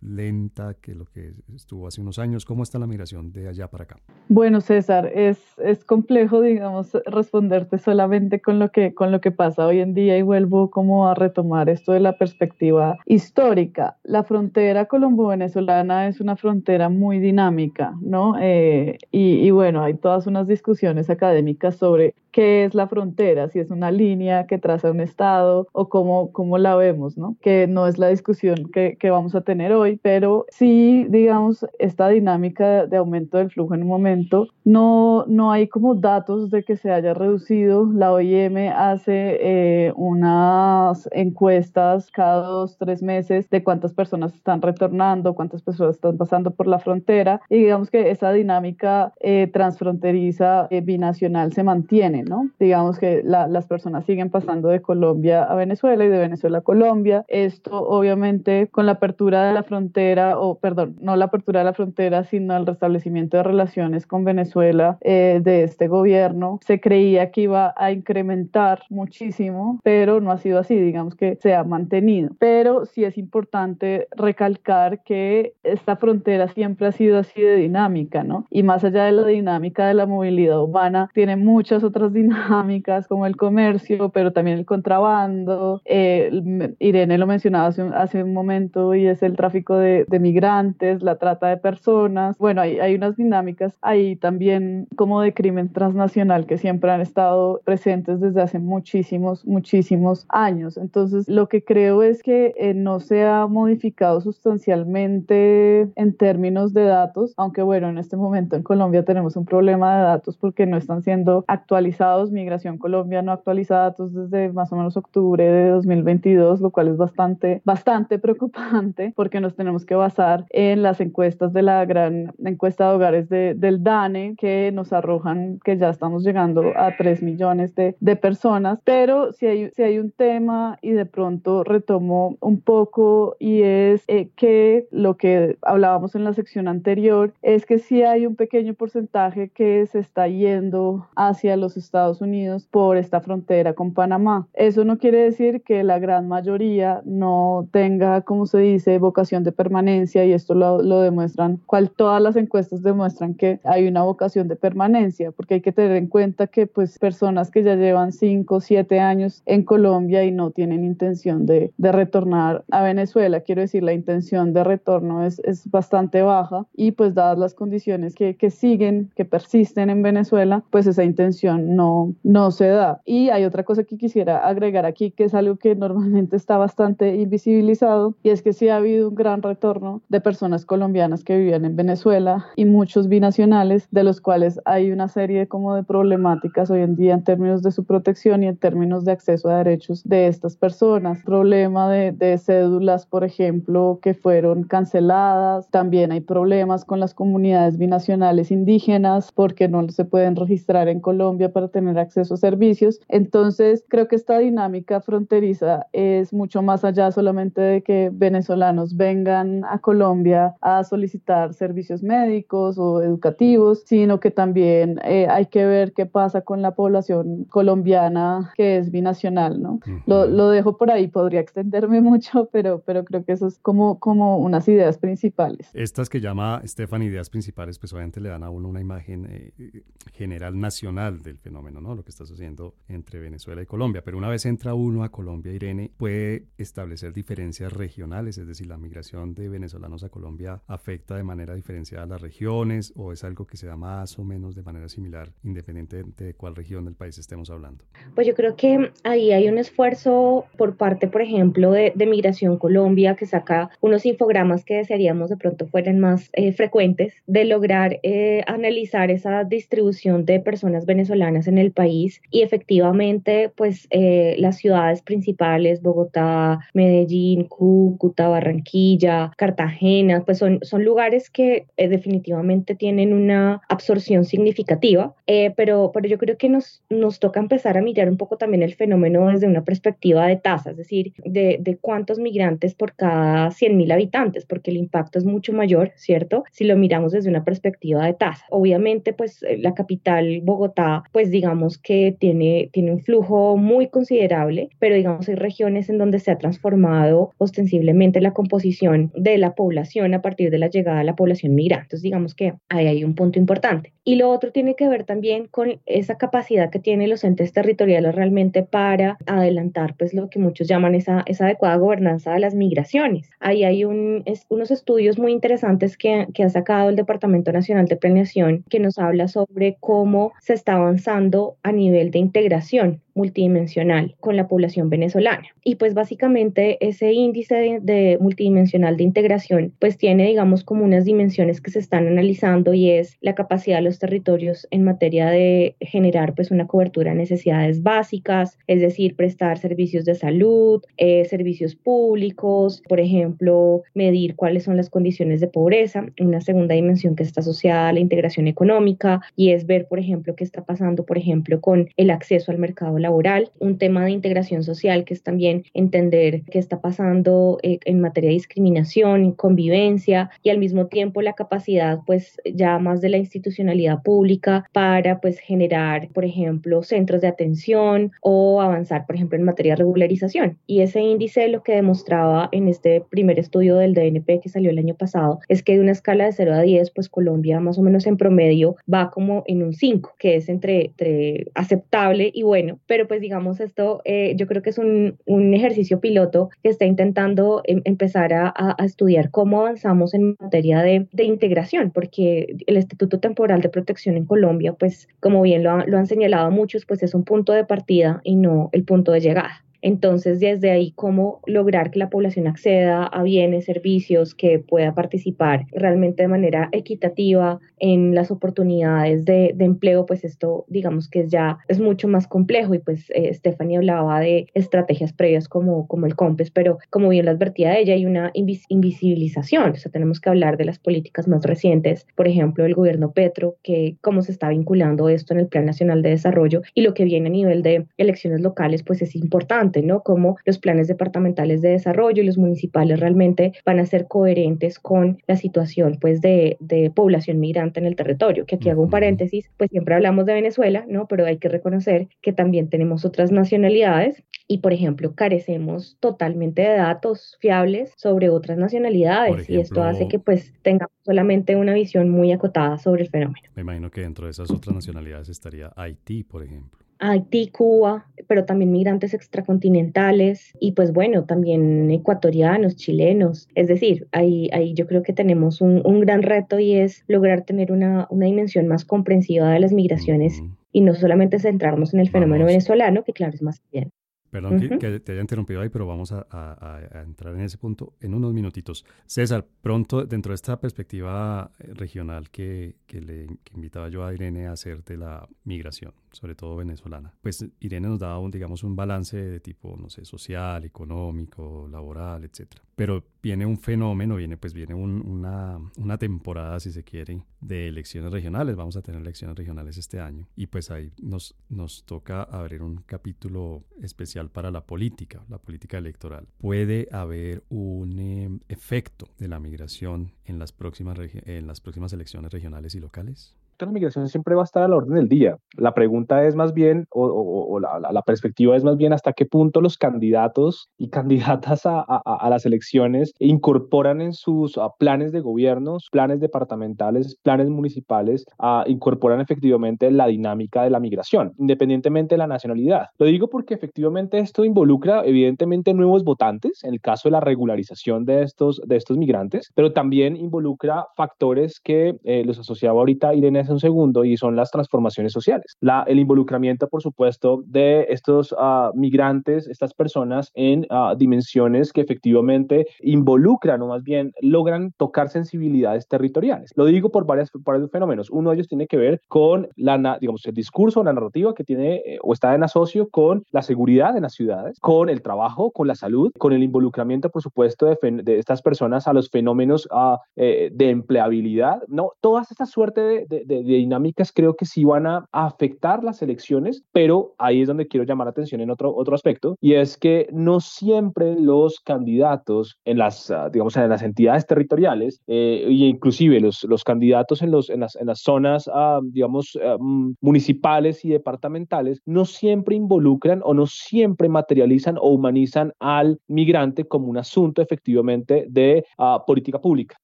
Speaker 1: lenta que lo que estuvo hace unos años. ¿Cómo está la migración de allá para acá?
Speaker 2: Bueno, César, es, es complejo, digamos, responderte solamente con lo, que, con lo que pasa hoy en día y vuelvo como a retomar esto de la perspectiva histórica. La frontera colombo-venezolana es una frontera muy dinámica, ¿no? Eh, y, y bueno, hay todas unas discusiones académicas sobre qué es la frontera, si es una línea que traza un estado o cómo, cómo la vemos, ¿no? Que no es la discusión que, que vamos a tener hoy, pero sí, digamos, esta dinámica de aumento del flujo en un momento, no, no hay como datos de que se haya reducido. La OIM hace eh, unas encuestas cada dos, tres meses de cuántas personas están retornando, cuántas personas están pasando por la frontera y digamos que esa dinámica eh, transfronteriza eh, binacional se mantiene. ¿No? Digamos que las personas siguen pasando de Colombia a Venezuela y de Venezuela a Colombia. Esto obviamente con la apertura de la frontera, o perdón, no la apertura de la frontera, sino el restablecimiento de relaciones con Venezuela eh, de este gobierno, se creía que iba a incrementar muchísimo, pero no ha sido así, digamos que se ha mantenido. Pero sí es importante recalcar que esta frontera siempre ha sido así de dinámica, ¿no? Y más allá de la dinámica de la movilidad humana, tiene muchas otras dinámicas como el comercio, pero también el contrabando. Eh, Irene lo mencionaba hace un, hace un, momento y es el tráfico de, de migrantes, la trata de personas. Bueno, hay, hay, unas dinámicas ahí también como de crimen transnacional que siempre han estado presentes desde hace muchísimos, muchísimos años. Entonces, lo que creo es que eh, no se ha modificado sustancialmente en términos de datos, aunque bueno, en este momento en Colombia tenemos un problema de datos porque no están siendo actualizados Migración Colombia no actualiza datos desde más o menos octubre de 2022, lo cual es bastante, bastante preocupante porque nos tenemos que basar en las encuestas de la gran encuesta de hogares de, del DANE que nos arrojan que ya estamos llegando a 3 millones de, de personas. Pero si hay, si hay un tema y de pronto retomo un poco y es eh, que lo que hablábamos en la sección anterior es que si hay un pequeño porcentaje que se está yendo hacia los Estados Unidos por esta frontera con Panamá. Eso no quiere decir que la gran mayoría no tenga, como se dice, vocación de permanencia y esto lo, lo demuestran, cual todas las encuestas demuestran que hay una vocación de permanencia, porque hay que tener en cuenta que pues personas que ya llevan 5, 7 años en Colombia y no tienen intención de, de retornar a Venezuela, quiero decir, la intención de retorno es, es bastante baja y pues dadas las condiciones que, que siguen, que persisten en Venezuela, pues esa intención no, no se da. Y hay otra cosa que quisiera agregar aquí, que es algo que normalmente está bastante invisibilizado, y es que sí ha habido un gran retorno de personas colombianas que vivían en Venezuela y muchos binacionales, de los cuales hay una serie como de problemáticas hoy en día en términos de su protección y en términos de acceso a derechos de estas personas. Problema de, de cédulas, por ejemplo, que fueron canceladas. También hay problemas con las comunidades binacionales indígenas porque no se pueden registrar en Colombia para tener acceso a servicios. Entonces, creo que esta dinámica fronteriza es mucho más allá solamente de que venezolanos vengan a Colombia a solicitar servicios médicos o educativos, sino que también eh, hay que ver qué pasa con la población colombiana que es binacional, ¿no? lo, lo, dejo por ahí, podría extenderme mucho, pero, pero creo que eso es como, como unas ideas principales.
Speaker 1: Estas que llama Estefan ideas principales, pues obviamente le dan a uno una imagen eh, general nacional del fenómeno Lo que está sucediendo entre Venezuela y Colombia. Pero una vez entra uno a Colombia, Irene, puede establecer diferencias regionales, es decir, la migración de venezolanos a Colombia afecta de manera diferenciada a las regiones o es algo que se da más o menos de manera similar, independiente de cuál región del país estemos hablando.
Speaker 3: Pues yo creo que ahí hay un esfuerzo por parte, por ejemplo, de, Migración Colombia, que saca unos infogramas que desearíamos de pronto fueran más eh, frecuentes, de lograr eh, analizar esa distribución de personas venezolanas en el país y efectivamente, pues eh, las ciudades principales, Bogotá, Medellín, Cúcuta, Barranquilla, Cartagena, pues son, son lugares que definitivamente tienen una absorción significativa, pero, pero yo creo que nos, nos toca empezar a mirar un poco también el fenómeno desde una perspectiva de tasa, es decir, de, de cuántos migrantes por cada 100.000 habitantes, porque el impacto es mucho mayor, ¿cierto? Si lo miramos desde una perspectiva de tasa. Obviamente, pues eh, la capital, Bogotá, pues digamos que tiene, tiene un flujo muy considerable, pero digamos hay regiones en donde se ha transformado ostensiblemente la composición de la población a partir de la llegada de la población migrante. Entonces, digamos que ahí hay un punto importante. Y lo otro tiene que ver también con esa capacidad que tienen los entes territoriales realmente para adelantar pues lo que muchos llaman esa, esa adecuada gobernanza de las migraciones. Ahí hay un, unos estudios muy interesantes que, que ha sacado el Departamento Nacional de Planeación que nos habla sobre cómo se está avanzando a nivel de integración multidimensional con la población venezolana. Y pues básicamente ese índice de, multidimensional de integración pues tiene digamos como unas dimensiones que se están analizando y es la capacidad de los territorios en materia de generar pues una cobertura de necesidades básicas, es decir, prestar servicios de salud, eh, servicios públicos, por ejemplo, medir cuáles son las condiciones de pobreza, una segunda dimensión que está asociada a la integración económica y es ver, por ejemplo, qué está pasando, por ejemplo, con el acceso al mercado laboral laboral, un tema de integración social que es también entender qué está pasando eh, en materia de discriminación, convivencia y al mismo tiempo la capacidad pues ya más de la institucionalidad pública para pues generar, por ejemplo, centros de atención o avanzar, por ejemplo, en materia de regularización. Y ese índice lo que demostraba en este primer estudio del DNP que salió el año pasado es que de una escala de 0 a 10, pues Colombia más o menos en promedio va como en un 5, que es entre, entre aceptable y bueno, pero pues digamos esto, eh, yo creo que es un, un, ejercicio piloto que está intentando em, empezar a, a, estudiar cómo avanzamos en materia de, de, integración, porque el Instituto Temporal de Protección en Colombia, pues como bien lo, lo han señalado muchos, pues es un punto de partida y no el punto de llegada. Entonces, desde ahí, cómo lograr que la población acceda a bienes, servicios, que pueda participar realmente de manera equitativa en las oportunidades de, empleo, pues esto, digamos que ya es mucho más complejo y pues eh, Stephanie hablaba de estrategias previas como, como el COMPES, pero como bien lo advertía ella, hay una invisibilización, o sea, tenemos que hablar de las políticas más recientes, por ejemplo, el gobierno Petro, que cómo se está vinculando esto en el Plan Nacional de Desarrollo y lo que viene a nivel de elecciones locales, pues es importante ¿no? Cómo los planes departamentales de desarrollo y los municipales realmente van a ser coherentes con la situación, pues, de, de población migrante en el territorio. Que aquí hago un paréntesis, pues siempre hablamos de Venezuela, ¿no? Pero hay que reconocer que también tenemos otras nacionalidades y, por ejemplo, carecemos totalmente de datos fiables sobre otras nacionalidades y esto hace que, pues, tengamos solamente una visión muy acotada sobre el fenómeno.
Speaker 1: Me imagino que dentro de esas otras nacionalidades estaría Haití, por ejemplo.
Speaker 3: Haití, Cuba, pero también migrantes extracontinentales y pues bueno, también ecuatorianos, chilenos. Es decir, ahí, ahí yo creo que tenemos un, un gran reto y es lograr tener una, una dimensión más comprensiva de las migraciones y no solamente centrarnos en el fenómeno venezolano, que claro es más bien.
Speaker 1: Perdón que, te haya interrumpido ahí, pero vamos a, entrar en ese punto en unos minutitos. César, pronto, dentro de esta perspectiva eh, regional que, le invitaba yo a Irene a hacer de la migración, sobre todo venezolana, pues Irene nos daba, un, digamos, un balance de tipo, no sé, social, económico, laboral, etcétera. Pero viene un fenómeno, viene pues viene una, una temporada, si se quiere, de elecciones regionales. Vamos a tener elecciones regionales este año y pues ahí nos, nos toca abrir un capítulo especial para la política, la política electoral. ¿Puede haber un em, efecto de la migración en las próximas, en las próximas elecciones regionales y locales?
Speaker 4: De la migración siempre va a estar a la orden del día. La pregunta es más bien, o, la, perspectiva es más bien hasta qué punto los candidatos y candidatas a, las elecciones incorporan en sus planes de gobierno, planes departamentales, planes municipales, incorporan efectivamente la dinámica de la migración, independientemente de la nacionalidad. Lo digo porque efectivamente esto involucra evidentemente nuevos votantes, en el caso de la regularización de estos, de estos migrantes, pero también involucra factores que eh, los asociaba ahorita Irene un segundo y son las transformaciones sociales. La, el involucramiento, por supuesto, de estos uh, migrantes, estas personas en uh, dimensiones que efectivamente involucran o más bien logran tocar sensibilidades territoriales. Lo digo por varias, varios fenómenos. Uno de ellos tiene que ver con la, digamos, el discurso, la narrativa que tiene eh, o está en asocio con la seguridad en las ciudades, con el trabajo, con la salud, con el involucramiento, por supuesto, de, de estas personas a los fenómenos uh, eh, de empleabilidad. No, todas estas suerte de, de, de, dinámicas creo que sí van a afectar las elecciones, pero ahí es donde quiero llamar la atención en otro, otro aspecto, y es que no siempre los candidatos en las, ah, digamos, en las entidades territoriales, eh, e inclusive los, los candidatos en, los, en, las, en las zonas, ah, digamos, ah, mm, municipales y departamentales, no siempre involucran o no siempre materializan o humanizan al migrante como un asunto efectivamente de política pública,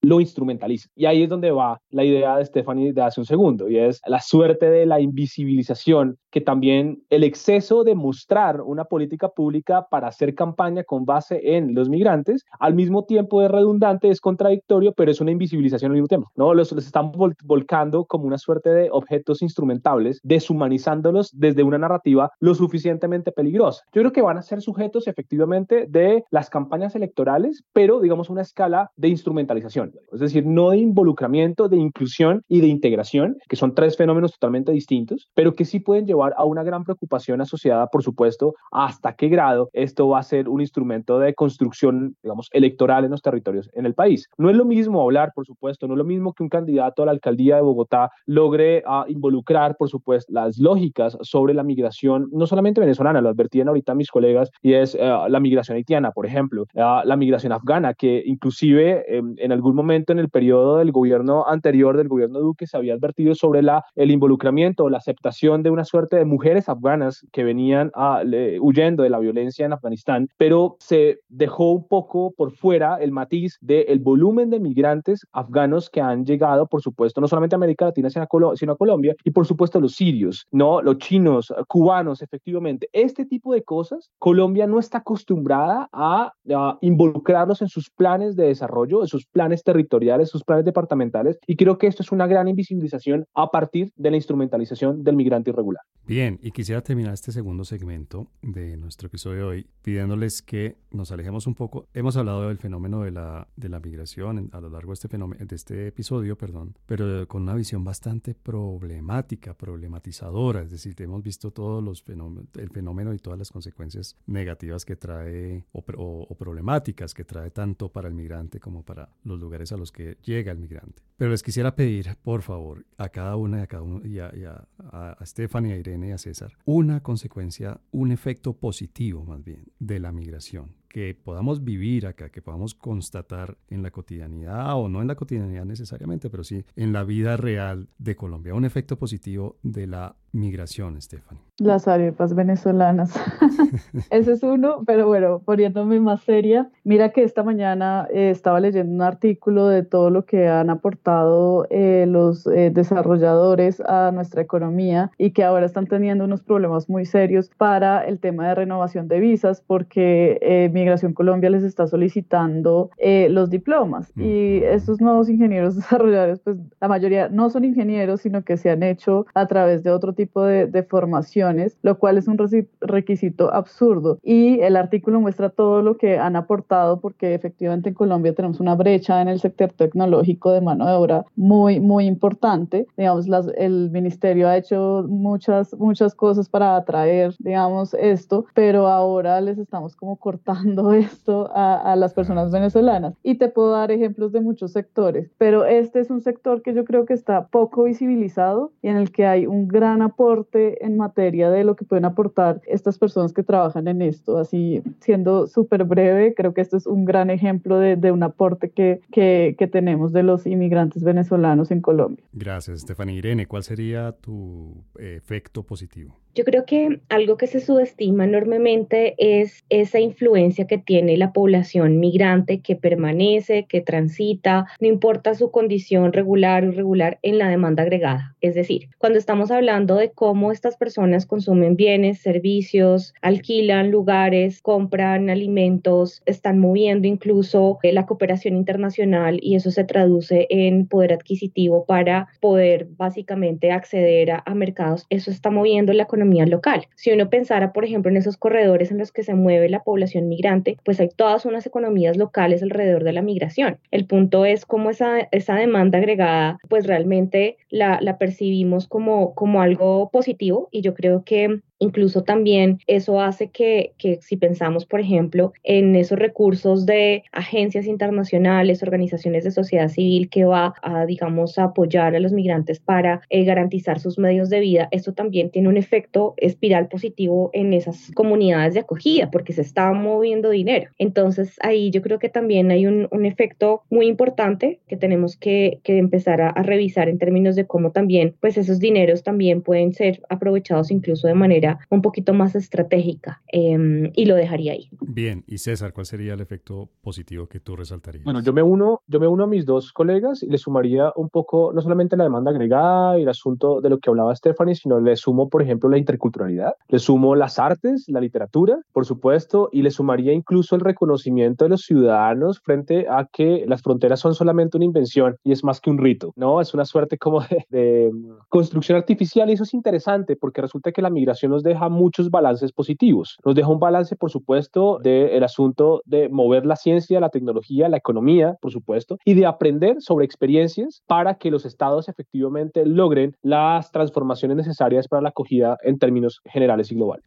Speaker 4: lo instrumentalizan. Y ahí es donde va la idea de Stephanie de hace un segundo, y es la suerte de la invisibilización, que también el exceso de mostrar una política pública para hacer campaña con base en los migrantes, al mismo tiempo es redundante, es contradictorio, pero es una invisibilización al mismo tiempo, ¿no? Los, los estamos volcando como una suerte de objetos instrumentables, deshumanizándolos desde una narrativa lo suficientemente peligrosa. Yo creo que van a ser sujetos efectivamente de las campañas electorales, pero digamos una escala de instrumentalización, es decir, no de involucramiento, de inclusión y de integración, que son tres fenómenos totalmente distintos, pero que sí pueden llevar a una gran preocupación asociada, por supuesto, hasta qué grado esto va a ser un instrumento de construcción, digamos, electoral en los territorios en el país. No es lo mismo hablar, por supuesto, no es lo mismo que un candidato a la alcaldía de Bogotá logre uh, involucrar, por supuesto, las lógicas sobre la migración, no solamente venezolana, lo advertían ahorita mis colegas, y es uh, la migración haitiana, por ejemplo, uh, la migración afgana, que inclusive eh, en algún momento en el periodo del gobierno anterior, del gobierno Duque, se había advertido sobre la, el involucramiento o la aceptación de una suerte de mujeres afganas que venían a, le, huyendo de la violencia en Afganistán, pero se dejó un poco por fuera el matiz del volumen de migrantes afganos que han llegado, por supuesto, no solamente a América Latina, sino a, Colo sino a Colombia, y por supuesto los sirios, no los chinos, cubanos, efectivamente. Este tipo de cosas, Colombia no está acostumbrada a, a involucrarlos en sus planes de desarrollo, en sus planes territoriales, sus planes departamentales, y creo que esto es una gran invisibilización a partir de la instrumentalización del migrante irregular.
Speaker 1: Bien, y quisiera terminar este segundo segmento de nuestro episodio de hoy pidiéndoles que nos alejemos un poco. Hemos hablado del fenómeno de la, de la migración a lo largo de este, fenómeno, de este episodio, perdón, pero con una visión bastante problemática, problematizadora, es decir, hemos visto todos los fenómenos, el fenómeno y todas las consecuencias negativas que trae o, o, o problemáticas que trae tanto para el migrante como para los lugares a los que llega el migrante. Pero les quisiera pedir, por favor, a cada una a cada uno, y a, y a, a Stephanie, a Irene y a César, una consecuencia, un efecto positivo más bien de la migración que podamos vivir acá, que podamos constatar en la cotidianidad o no en la cotidianidad necesariamente, pero sí en la vida real de Colombia. Un efecto positivo de la migración, Stephanie.
Speaker 2: Las arepas venezolanas. Ese es uno, pero bueno, poniéndome más seria, mira que esta mañana eh, estaba leyendo un artículo de todo lo que han aportado eh, los eh, desarrolladores a nuestra economía y que ahora están teniendo unos problemas muy serios para el tema de renovación de visas porque eh, Migración Colombia les está solicitando eh, los diplomas. Y estos nuevos ingenieros desarrolladores, pues la mayoría no son ingenieros, sino que se han hecho a través de otro tipo de, de formaciones, lo cual es un requisito absurdo. Y el artículo muestra todo lo que han aportado, porque efectivamente en Colombia tenemos una brecha en el sector tecnológico de mano de obra muy, muy importante. Digamos, las, el ministerio ha hecho muchas, muchas cosas para atraer, digamos, esto, pero ahora les estamos como cortando esto a, a, las personas venezolanas. Y te puedo dar ejemplos de muchos sectores, pero este es un sector que yo creo que está poco visibilizado y en el que hay un gran aporte en materia de lo que pueden aportar estas personas que trabajan en esto. Así, siendo súper breve, creo que esto es un gran ejemplo de, de un aporte que, que, que, tenemos de los inmigrantes venezolanos en Colombia.
Speaker 1: Gracias, Estefania. Irene, ¿cuál sería tu efecto positivo?
Speaker 3: Yo creo que algo que se subestima enormemente es esa influencia que tiene la población migrante que permanece, que transita, no importa su condición regular o irregular en la demanda agregada. Es decir, cuando estamos hablando de cómo estas personas consumen bienes, servicios, alquilan lugares, compran alimentos, están moviendo incluso eh, la cooperación internacional y eso se traduce en poder adquisitivo para poder básicamente acceder a, a mercados, eso está moviendo la economía local. Si uno pensara, por ejemplo, en esos corredores en los que se mueve la población migrante, pues hay todas unas economías locales alrededor de la migración. El punto es cómo esa, esa demanda agregada, pues realmente la, percibimos como algo positivo y yo creo que Incluso también eso hace que, que, si pensamos, por ejemplo, en esos recursos de agencias internacionales, organizaciones de sociedad civil que va a, digamos, a apoyar a los migrantes para eh, garantizar sus medios de vida, esto también tiene un efecto espiral positivo en esas comunidades de acogida porque se está moviendo dinero. Entonces ahí yo creo que también hay un, un efecto muy importante que tenemos que, que empezar a, a revisar en términos de cómo también, pues esos dineros también pueden ser aprovechados incluso de manera un poquito más estratégica em, y lo dejaría ahí.
Speaker 1: Bien, y César, ¿cuál sería el efecto positivo que tú resaltarías?
Speaker 4: Bueno, yo me uno, yo me uno a mis dos colegas y le sumaría un poco, no solamente la demanda agregada y el asunto de lo que hablaba Stephanie, sino le sumo, por ejemplo, la interculturalidad, le sumo las artes, la literatura, por supuesto, y le sumaría incluso el reconocimiento de los ciudadanos frente a que las fronteras son solamente una invención y es más que un rito, ¿no? Es una suerte como de, de construcción artificial y eso es interesante porque resulta que la migración nos deja muchos balances positivos. Nos deja un balance, por supuesto, del asunto de mover la ciencia, la tecnología, la economía, por supuesto, y de aprender sobre experiencias para que los estados efectivamente logren las transformaciones necesarias para la acogida en términos generales y globales.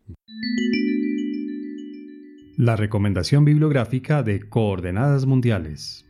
Speaker 1: La recomendación bibliográfica de Coordenadas Mundiales.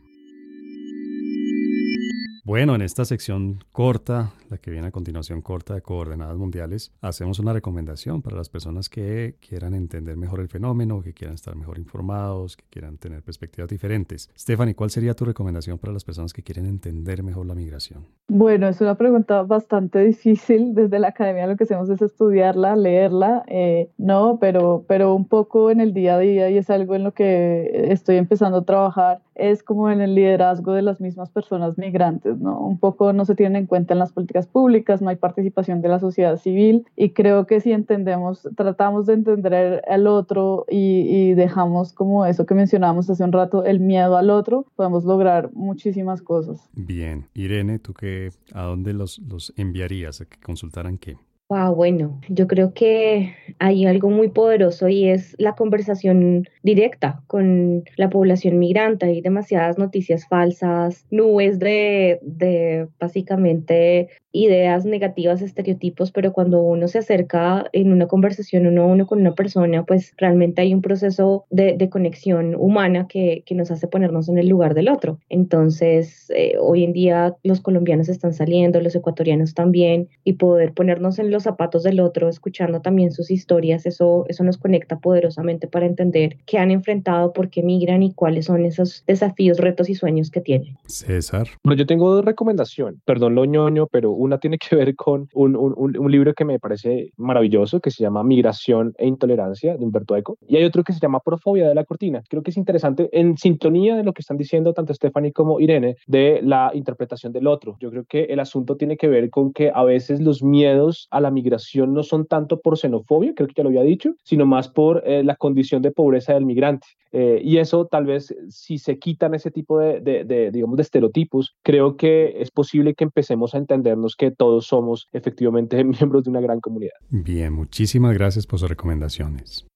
Speaker 1: Bueno, en esta sección corta, la que viene a continuación corta de coordenadas mundiales, hacemos una recomendación para las personas que quieran entender mejor el fenómeno, que quieran estar mejor informados, que quieran tener perspectivas diferentes. Stephanie, ¿cuál sería tu recomendación para las personas que quieren entender mejor la migración?
Speaker 2: Bueno, es una pregunta bastante difícil. Desde la academia lo que hacemos es estudiarla, leerla, eh, no, pero, pero un poco en el día a día y es algo en lo que estoy empezando a trabajar, es como en el liderazgo de las mismas personas migrantes un poco no se tienen en cuenta en las políticas públicas, no hay participación de la sociedad civil y creo que si entendemos, tratamos de entender al otro y, dejamos como eso que mencionábamos hace un rato, el miedo al otro, podemos lograr muchísimas cosas.
Speaker 1: Bien, Irene, ¿tú qué, a dónde los, los enviarías? ¿A que consultaran qué?
Speaker 3: Wow, bueno, yo creo que hay algo muy poderoso y es la conversación directa con la población migrante. Hay demasiadas noticias falsas, nubes de, de básicamente ideas negativas, estereotipos, pero cuando uno se acerca en una conversación uno a uno con una persona, pues realmente hay un proceso de, de conexión humana que, que, nos hace ponernos en el lugar del otro. Entonces, eh, hoy en día los colombianos están saliendo, los ecuatorianos también, y poder ponernos en los zapatos del otro, escuchando también sus historias, eso, eso nos conecta poderosamente para entender qué han enfrentado, por qué migran y cuáles son esos desafíos, retos y sueños que tienen.
Speaker 1: César.
Speaker 4: Bueno, yo tengo dos recomendaciones, perdón lo ñoño, pero una tiene que ver con un, un, un, libro que me parece maravilloso, que se llama Migración e Intolerancia, de Humberto Eco, y hay otro que se llama Profobia de la Cortina. Creo que es interesante, en sintonía de lo que están diciendo tanto Stephanie como Irene, de la interpretación del otro. Yo creo que el asunto tiene que ver con que a veces los miedos a la migración no son tanto por xenofobia, creo que ya lo había dicho, sino más por eh, la condición de pobreza del migrante. Eh, y eso tal vez si se quitan ese tipo de, de, de, digamos, de estereotipos, creo que es posible que empecemos a entendernos que todos somos efectivamente miembros de una gran comunidad.
Speaker 1: Bien, muchísimas gracias por sus recomendaciones.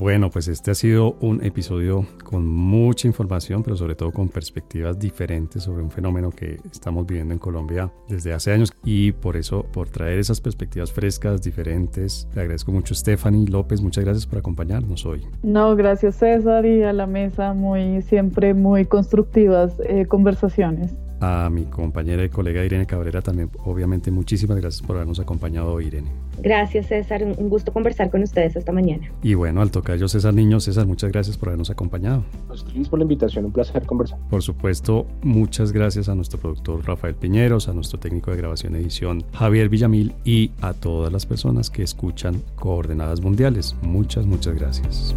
Speaker 1: Bueno, pues este ha sido un episodio con mucha información, pero sobre todo con perspectivas diferentes sobre un fenómeno que estamos viviendo en Colombia desde hace años. Y por eso, por traer esas perspectivas frescas, diferentes, le agradezco mucho Stephanie López, muchas gracias por acompañarnos hoy.
Speaker 2: No, gracias César y a la mesa, muy siempre muy constructivas eh, conversaciones
Speaker 1: a mi compañera y colega Irene Cabrera también, obviamente muchísimas gracias por habernos acompañado, Irene.
Speaker 3: Gracias, César. Un gusto conversar con ustedes esta mañana.
Speaker 1: Y bueno, al tocar yo César Niño, César, muchas gracias por habernos acompañado.
Speaker 4: Gracias por la invitación, un placer conversar.
Speaker 1: Por supuesto, muchas gracias a nuestro productor Rafael Piñeros, a nuestro técnico de grabación y edición Javier Villamil y a todas las personas que escuchan Coordenadas Mundiales. Muchas, muchas gracias.